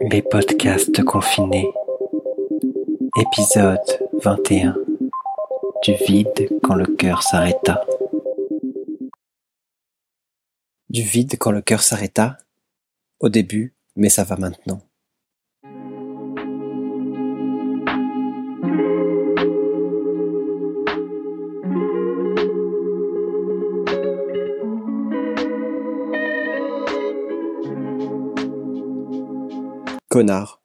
Les podcasts confinés. Épisode 21. Du vide quand le cœur s'arrêta. Du vide quand le cœur s'arrêta? Au début, mais ça va maintenant. Connard.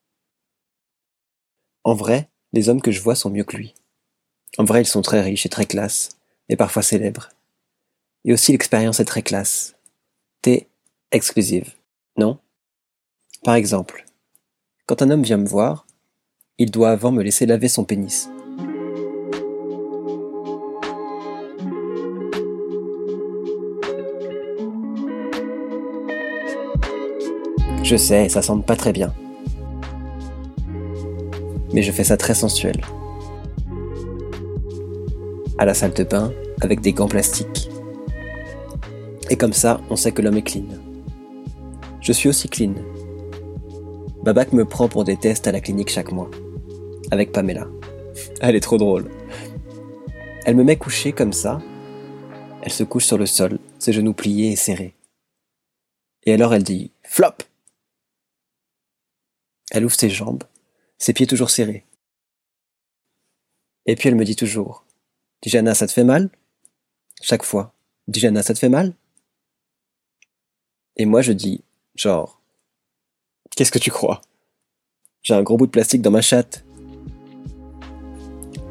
En vrai, les hommes que je vois sont mieux que lui. En vrai, ils sont très riches et très classe, et parfois célèbres. Et aussi l'expérience est très classe. T'es exclusive, non? Par exemple, quand un homme vient me voir, il doit avant me laisser laver son pénis. Je sais, ça semble pas très bien mais je fais ça très sensuel. À la salle de bain, avec des gants plastiques. Et comme ça, on sait que l'homme est clean. Je suis aussi clean. Babac me prend pour des tests à la clinique chaque mois. Avec Pamela. Elle est trop drôle. Elle me met couché comme ça. Elle se couche sur le sol, ses genoux pliés et serrés. Et alors elle dit Flop Elle ouvre ses jambes, ses pieds toujours serrés. Et puis elle me dit toujours Dijana, ça te fait mal? Chaque fois. Dijana, ça te fait mal? Et moi je dis Genre, qu'est-ce que tu crois? J'ai un gros bout de plastique dans ma chatte.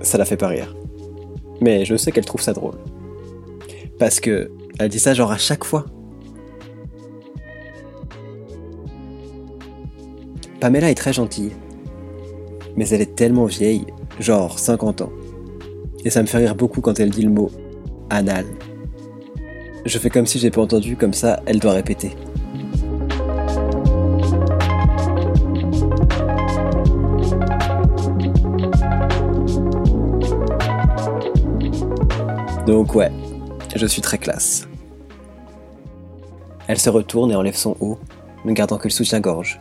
Ça la fait pas rire. Mais je sais qu'elle trouve ça drôle. Parce que elle dit ça genre à chaque fois. Pamela est très gentille mais elle est tellement vieille, genre 50 ans. Et ça me fait rire beaucoup quand elle dit le mot anal. Je fais comme si j'ai pas entendu, comme ça elle doit répéter. Donc ouais, je suis très classe. Elle se retourne et enlève son haut, ne gardant que le soutien-gorge.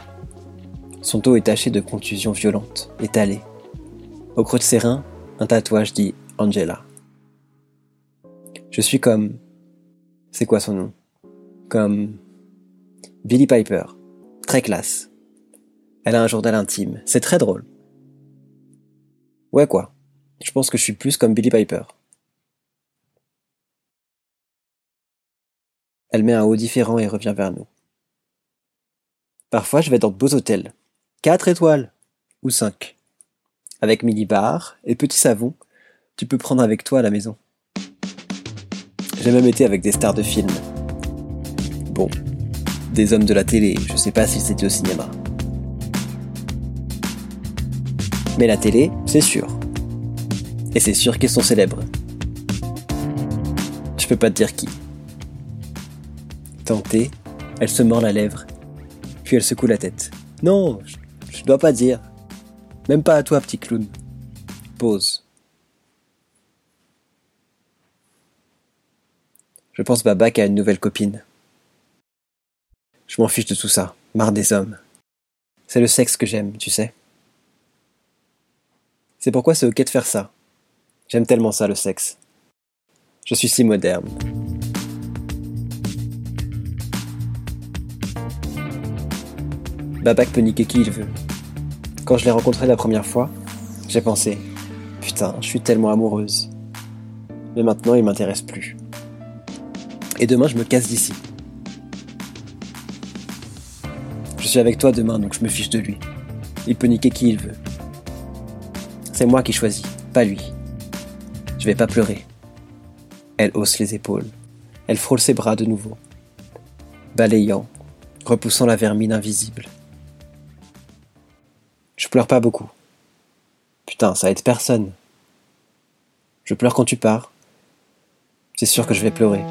Son dos est taché de contusions violentes, étalées. Au creux de ses reins, un tatouage dit Angela. Je suis comme. C'est quoi son nom? Comme. Billy Piper. Très classe. Elle a un journal intime. C'est très drôle. Ouais, quoi. Je pense que je suis plus comme Billy Piper. Elle met un haut différent et revient vers nous. Parfois, je vais dans de beaux hôtels, 4 étoiles ou 5. Avec mini-bar et petit savon, tu peux prendre avec toi à la maison. J'ai même été avec des stars de films. Bon, des hommes de la télé, je sais pas si c'était au cinéma. Mais la télé, c'est sûr. Et c'est sûr qu'ils sont célèbres. Je peux pas te dire qui. Tentée, elle se mord la lèvre, puis elle secoue la tête. Non, dois pas dire. Même pas à toi, petit clown. Pause. Je pense Babac a une nouvelle copine. Je m'en fiche de tout ça. Marre des hommes. C'est le sexe que j'aime, tu sais. C'est pourquoi c'est ok de faire ça. J'aime tellement ça, le sexe. Je suis si moderne. Babac peut niquer qui il veut. Quand je l'ai rencontré la première fois, j'ai pensé Putain, je suis tellement amoureuse. Mais maintenant, il m'intéresse plus. Et demain, je me casse d'ici. Je suis avec toi demain, donc je me fiche de lui. Il peut niquer qui il veut. C'est moi qui choisis, pas lui. Je vais pas pleurer. Elle hausse les épaules. Elle frôle ses bras de nouveau, balayant, repoussant la vermine invisible. Je pleure pas beaucoup. Putain, ça aide personne. Je pleure quand tu pars. C'est sûr que je vais pleurer.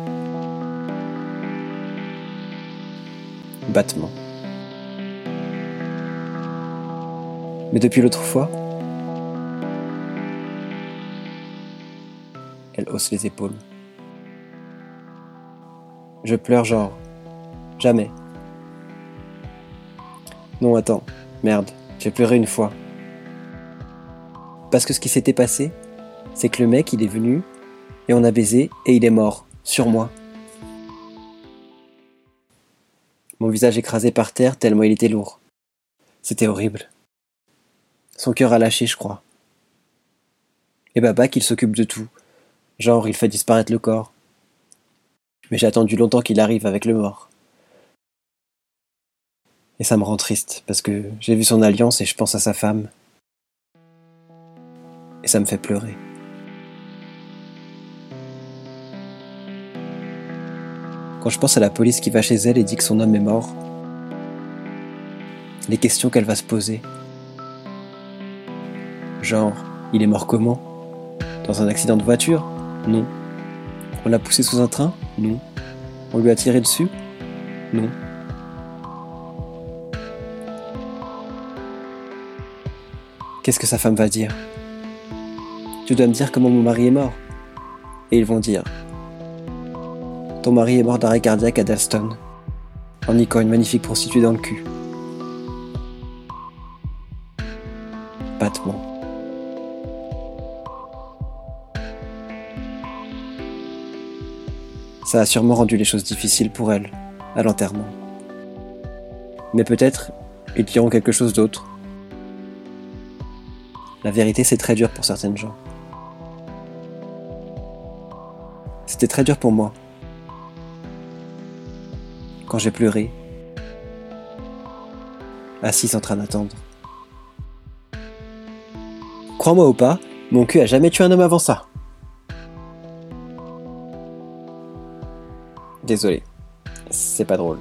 Battement. Mais depuis l'autre fois, elle hausse les épaules. Je pleure genre jamais. Non, attends. Merde, j'ai pleuré une fois. Parce que ce qui s'était passé, c'est que le mec, il est venu, et on a baisé, et il est mort, sur moi. Mon visage écrasé par terre tellement il était lourd. C'était horrible. Son cœur a lâché, je crois. Et Baba qu'il s'occupe de tout. Genre, il fait disparaître le corps. Mais j'ai attendu longtemps qu'il arrive avec le mort. Et ça me rend triste, parce que j'ai vu son alliance et je pense à sa femme. Et ça me fait pleurer. Quand je pense à la police qui va chez elle et dit que son homme est mort, les questions qu'elle va se poser. Genre, il est mort comment? Dans un accident de voiture? Non. On l'a poussé sous un train? Non. On lui a tiré dessus? Non. Qu'est-ce que sa femme va dire? Tu dois me dire comment mon mari est mort. Et ils vont dire Ton mari est mort d'arrêt cardiaque à Dalston, en niquant une magnifique prostituée dans le cul. Battement. Ça a sûrement rendu les choses difficiles pour elle, à l'enterrement. Mais peut-être ils diront quelque chose d'autre la vérité, c'est très dur pour certaines gens. C'était très dur pour moi. Quand j'ai pleuré, assis en train d'attendre. Crois-moi ou pas, mon cul a jamais tué un homme avant ça. Désolé, c'est pas drôle.